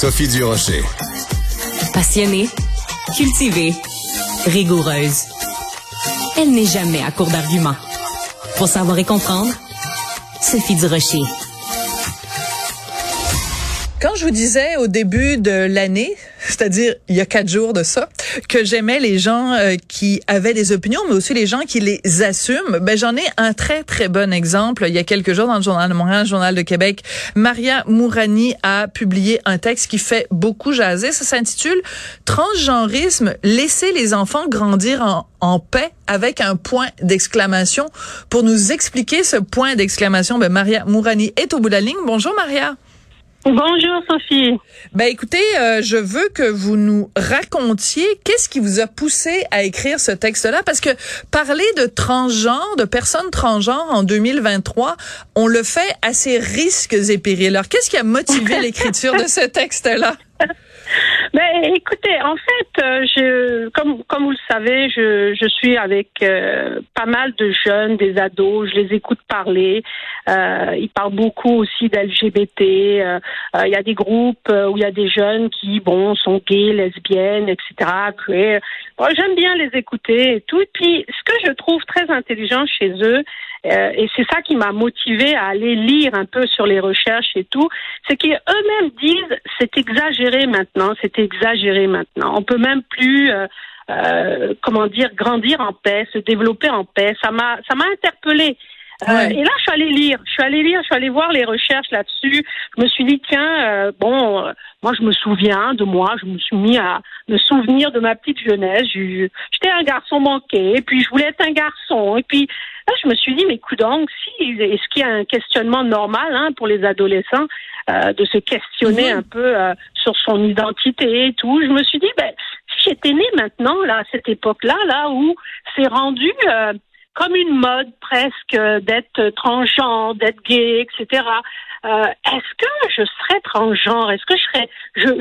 Sophie Durocher. Passionnée, cultivée, rigoureuse. Elle n'est jamais à court d'arguments. Pour savoir et comprendre, Sophie Durocher. Quand je vous disais au début de l'année, c'est-à-dire il y a quatre jours de ça, que j'aimais les gens euh, qui avaient des opinions, mais aussi les gens qui les assument, ben j'en ai un très très bon exemple. Il y a quelques jours dans le journal de Montréal, le journal de Québec, Maria Mourani a publié un texte qui fait beaucoup jaser. Ça s'intitule Transgenrisme, laisser les enfants grandir en, en paix avec un point d'exclamation. Pour nous expliquer ce point d'exclamation, ben Maria Mourani est au bout de la ligne. Bonjour Maria. Bonjour Sophie. Ben écoutez, euh, je veux que vous nous racontiez qu'est-ce qui vous a poussé à écrire ce texte-là parce que parler de transgenre, de personnes transgenres en 2023, on le fait à ses risques et périls. Alors qu'est-ce qui a motivé l'écriture de ce texte-là? Ben, écoutez, en fait, euh, je, comme, comme vous le savez, je, je suis avec euh, pas mal de jeunes, des ados, je les écoute parler. Euh, ils parlent beaucoup aussi d'LGBT. Euh, il y a des groupes où il y a des jeunes qui, bon, sont gays, lesbiennes, etc. Bon, J'aime bien les écouter et tout. Et puis, ce que je trouve très intelligent chez eux, et c'est ça qui m'a motivé à aller lire un peu sur les recherches et tout, c'est qu'eux-mêmes disent c'est exagéré maintenant, c'est exagéré maintenant. On peut même plus, euh, euh, comment dire, grandir en paix, se développer en paix. Ça m'a, ça m'a Euh, et là, je suis allée lire, je suis allée lire, je suis allée voir les recherches là-dessus. Je me suis dit, tiens, bon, moi, je me souviens de moi, je me suis mis à me souvenir de ma petite jeunesse. J'étais un garçon manqué, et puis je voulais être un garçon. Et puis là, je me suis dit, mais coup donc, si, est-ce qu'il y a un questionnement normal hein, pour les adolescents de se questionner un peu sur son identité et tout? Je me suis dit, ben, si j'étais née maintenant, là, à cette époque-là, là, où c'est rendu euh, comme une mode presque euh, d'être transgenre, d'être gay, etc. Euh, est-ce que je serais transgenre? Est-ce que je serais,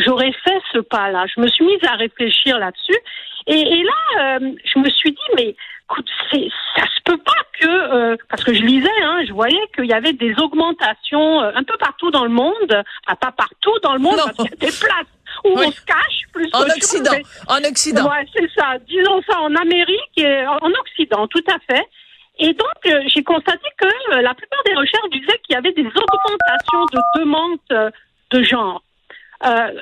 j'aurais fait ce pas-là? Je me suis mise à réfléchir là-dessus, et, et là, je me suis dit, mais écoute, ça se peut pas que, parce que je lisais, hein, je voyais qu'il y avait des augmentations un peu partout dans le monde, pas partout dans le monde, parce qu'il y a des places où on se cache plus en Occident. En Occident. Ouais, c'est ça. Disons ça en Amérique et en Occident, tout à fait. Et donc, euh, j'ai constaté que euh, la plupart des recherches disaient qu'il y avait des augmentations de demandes euh, de genre.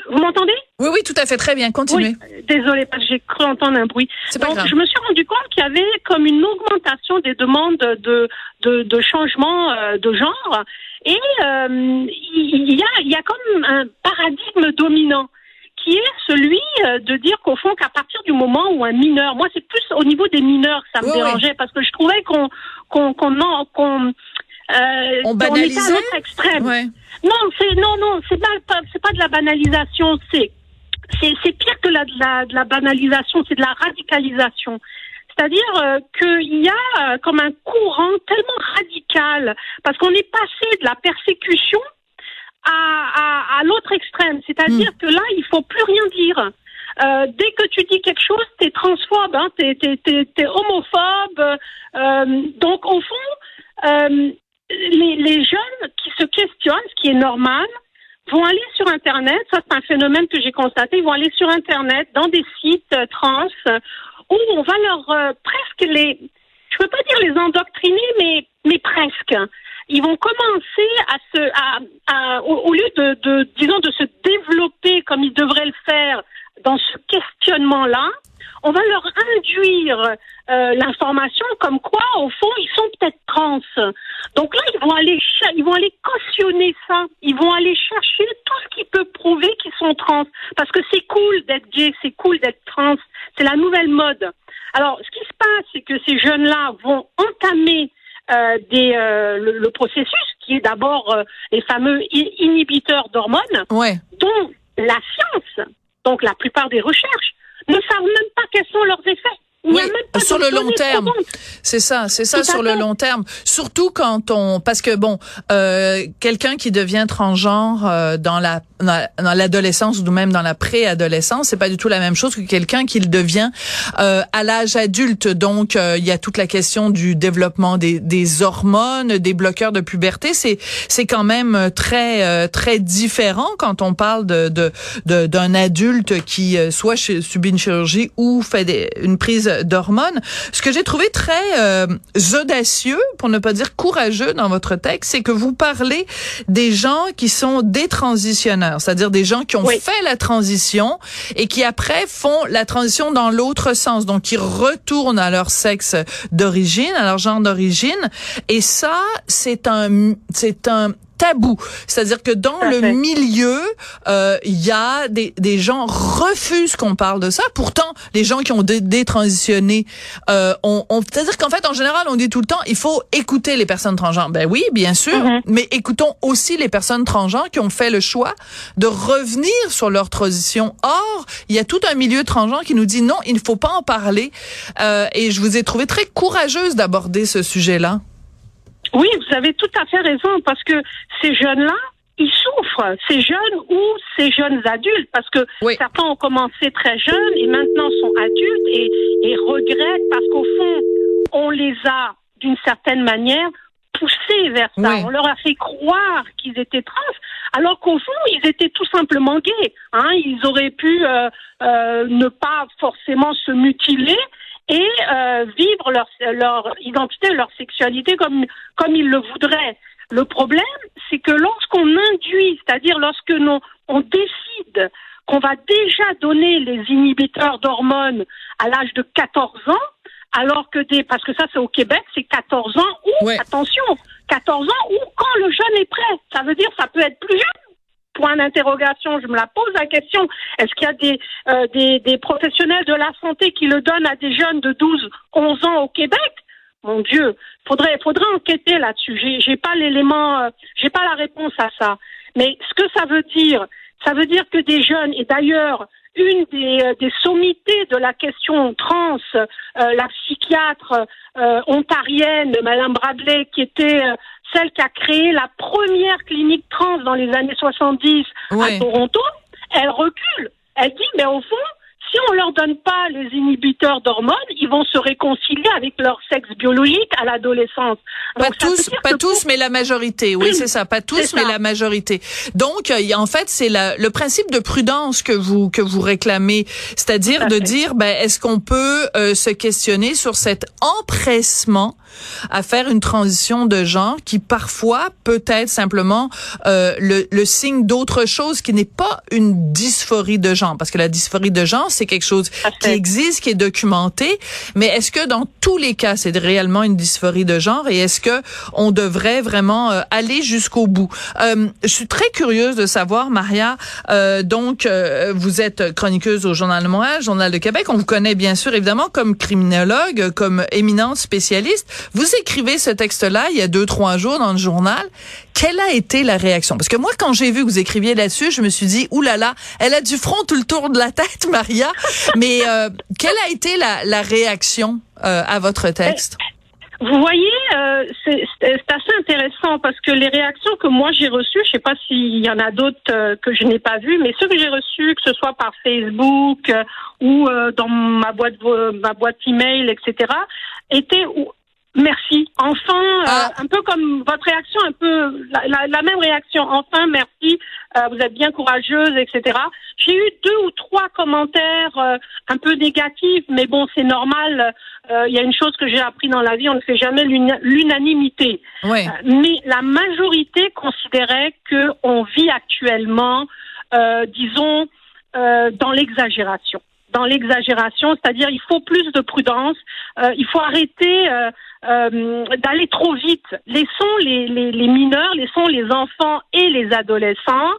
vous m'entendez? Oui, oui, tout à fait, très bien. Continuez. Oui, désolée, parce que j'ai cru entendre un bruit. Donc, je me suis rendu compte qu'il y avait comme une augmentation des demandes de de, de changement de genre, et il y a il y a comme un paradigme dominant qui est celui euh, de dire qu'au fond qu'à partir du moment où un mineur, moi c'est plus au niveau des mineurs ça me dérangeait parce que je trouvais qu'on qu'on qu'on qu'on euh, on banalisait on à extrême. Ouais. Non, c'est non non, c'est pas c'est pas de la banalisation, c'est c'est c'est pire que la de la, de la banalisation, c'est de la radicalisation. C'est-à-dire euh, qu'il y a euh, comme un courant tellement radical, parce qu'on est passé de la persécution à, à, l'autre extrême. C'est-à-dire hmm. que là, il faut plus rien dire. Euh, dès que tu dis quelque chose, t'es transphobe, hein, t'es, t'es, t'es, homophobe. Euh, donc au fond, euh, les, les jeunes qui se questionnent, ce qui est normal, vont aller sur Internet. Ça, c'est un phénomène que j'ai constaté. Ils vont aller sur Internet, dans des sites euh, trans, où on va leur euh, presque les, je peux pas dire les endoctriner, mais mais presque ils vont commencer à se, à, à, au, lieu de, de, disons, de se développer comme ils devraient le faire dans ce questionnement-là, on va leur induire euh, l'information comme quoi, au fond, ils sont peut-être trans. Donc là, ils vont aller, ils vont aller cautionner ça. Ils vont aller chercher tout ce qui peut prouver qu'ils sont trans, parce que c'est cool d'être gay, c'est cool d'être trans. C'est la nouvelle mode. Alors, ce qui se passe, c'est que ces jeunes-là vont entamer euh, des, euh, le, processus qui est d'abord euh, les fameux inhibiteurs d'hormones, dont la science, donc la plupart des recherches, ne savent même pas quels sont leurs effets. Même sur le long terme. C'est ça, c'est ça sur le long terme. Surtout quand on, parce que bon, euh, quelqu'un qui devient transgenre euh, dans la dans l'adolescence ou même dans la préadolescence, c'est pas du tout la même chose que quelqu'un qui le devient euh, à l'âge adulte. Donc, euh, il y a toute la question du développement des, des hormones, des bloqueurs de puberté. C'est c'est quand même très euh, très différent quand on parle de d'un de, adulte qui soit subit une chirurgie ou fait des, une prise d'hormones. Ce que j'ai trouvé très audacieux, pour ne pas dire courageux dans votre texte, c'est que vous parlez des gens qui sont détransitionnels c'est-à-dire des gens qui ont fait la transition et qui après font la transition dans l'autre sens, donc qui retournent à leur sexe d'origine, à leur genre d'origine. Et ça, c'est un, c'est un tabou. C'est-à-dire que dans le milieu, euh, il y a des, des gens refusent qu'on parle de ça. Pourtant, les gens qui ont détransitionné, euh, on, on c'est-à-dire qu'en fait, en général, on dit tout le temps, il faut écouter les personnes transgenres. Ben oui, bien sûr, mm-hmm. mais écoutons aussi les personnes transgenres qui ont fait le choix de revenir sur leur transition. Or, il y a tout un milieu transgenre qui nous dit non, il ne faut pas en parler. Euh, et je vous ai trouvé très courageuse d'aborder ce sujet-là. Oui, vous avez tout à fait raison, parce que ces jeunes-là, ils souffrent, ces jeunes ou ces jeunes adultes, parce que certains ont commencé très jeunes et maintenant sont adultes et, et regrettent parce qu'au fond, on les a d'une certaine manière poussés vers ça. On leur a fait croire qu'ils étaient trans, alors qu'au fond, ils étaient tout simplement gays. Hein. Ils auraient pu euh, euh, ne pas forcément se mutiler et euh, vivre leur, leur identité, leur sexualité comme, comme ils le voudraient. Le problème, c'est que lorsqu'on induit, c'est-à-dire lorsque nous, on décide qu'on va déjà donner les inhibiteurs d'hormones à l'âge de 14 ans, alors que des, parce que ça c'est au Québec, c'est 14 ans ou, attention, 14 ans ou quand le jeune est prêt. Ça veut dire ça peut être plus jeune point d'interrogation, je me la pose la question. Est-ce qu'il y a des, euh, des, professionnels de la santé qui le donnent à des jeunes de 12, 11 ans au Québec? Mon Dieu, faudrait, faudrait enquêter là-dessus. J'ai, j'ai pas l'élément, euh, j'ai pas la réponse à ça. Mais ce que ça veut dire, ça veut dire que des jeunes, et d'ailleurs, une des, euh, des, sommités de la question trans, euh, la psychiatre euh, ontarienne, Madame Bradley, qui était celle qui a créé la première clinique trans dans les années 70 à Toronto, elle recule. Elle dit, mais au fond, si on leur donne pas les inhibiteurs d'hormones, ils vont se réconcilier avec leur sexe biologique à l'adolescence. Pas tous, pas tous, mais la majorité. Oui, c'est ça. Pas tous, mais la majorité. Donc, euh, en fait, c'est le principe de prudence que vous que vous réclamez, c'est-à-dire de dire, ben, est-ce qu'on peut euh, se questionner sur cet empressement à faire une transition de genre qui parfois peut être simplement euh, le, le signe d'autre chose qui n'est pas une dysphorie de genre, parce que la dysphorie de genre c'est quelque chose qui existe, qui est documenté. Mais est-ce que dans tous les cas, c'est réellement une dysphorie de genre? Et est-ce que on devrait vraiment euh, aller jusqu'au bout? Euh, Je suis très curieuse de savoir, Maria. Euh, donc, euh, vous êtes chroniqueuse au Journal de Montréal, Journal de Québec. On vous connaît bien sûr, évidemment, comme criminologue, comme éminent spécialiste. Vous écrivez ce texte-là il y a deux trois jours dans le journal. Quelle a été la réaction? Parce que moi, quand j'ai vu que vous écriviez là-dessus, je me suis dit, oulala, elle a du front tout le tour de la tête, Maria. Mais euh, quelle a été la, réaction euh, à votre texte? Vous voyez, euh, c'est assez intéressant parce que les réactions que moi j'ai reçues, je ne sais pas s'il y en a d'autres que je n'ai pas vues, mais ceux que j'ai reçus, que ce soit par Facebook ou dans ma boîte ma boîte email, etc., étaient Merci. Enfin, ah. un peu comme votre réaction, un peu la, même réaction. Enfin, merci. vous êtes bien courageuse, etc. J'ai eu deux ou trois commentaires euh, un peu négatifs, mais bon, c'est normal. Euh, il y a une chose que j'ai appris dans la vie, on ne fait jamais l'unanimité. Oui. Euh, mais la majorité considérait que on vit actuellement, disons, dans l'exagération dans l'exagération, c'est-à-dire il faut plus de prudence, il faut arrêter d'aller trop vite. Laissons les, mineurs, laissons les enfants et les adolescents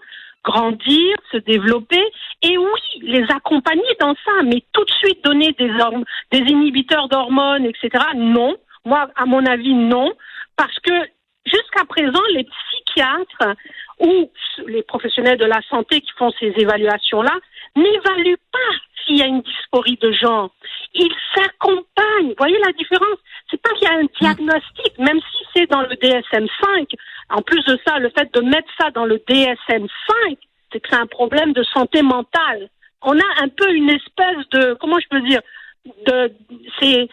grandir, se développer, et oui, les accompagner dans ça, mais tout de suite donner des, des inhibiteurs d'hormones, etc. Non, moi, à mon avis, non, parce que jusqu'à présent, les psychiatres ou les professionnels de la santé qui font ces évaluations-là n'évaluent pas s'il y a une dysphorie de genre. il s'accompagne. Voyez la différence? C'est pas qu'il y a un diagnostic, même si c'est dans le DSM-5. En plus de ça, le fait de mettre ça dans le DSM-5, c'est que c'est un problème de santé mentale. On a un peu une espèce de, comment je peux dire, de, c'est,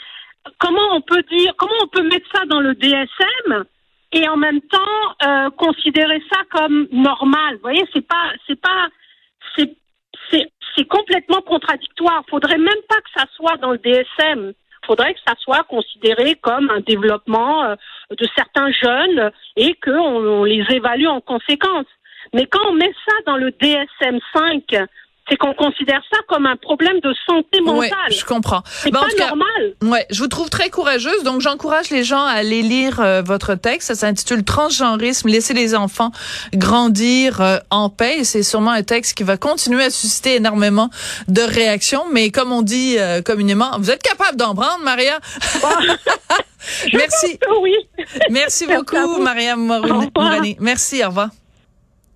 comment on peut dire, comment on peut mettre ça dans le DSM et en même temps euh, considérer ça comme normal? Vous voyez, c'est pas, c'est pas, c'est, complètement contradictoire. Faudrait même pas que ça soit dans le DSM. Faudrait que ça soit considéré comme un développement euh, de certains jeunes et qu'on on les évalue en conséquence. Mais quand on met ça dans le DSM 5, c'est qu'on considère ça comme un problème de santé mentale. Je comprends. C'est pas normal. Ouais, je vous trouve très courageuse, donc j'encourage les gens à aller lire euh, votre texte. Ça s'intitule Transgenrisme, laisser les enfants grandir euh, en paix. Et c'est sûrement un texte qui va continuer à susciter énormément de réactions. Mais comme on dit euh, communément, vous êtes capable d'en prendre, Maria. Merci. oui. Merci beaucoup, Maria Morani. Merci, au revoir.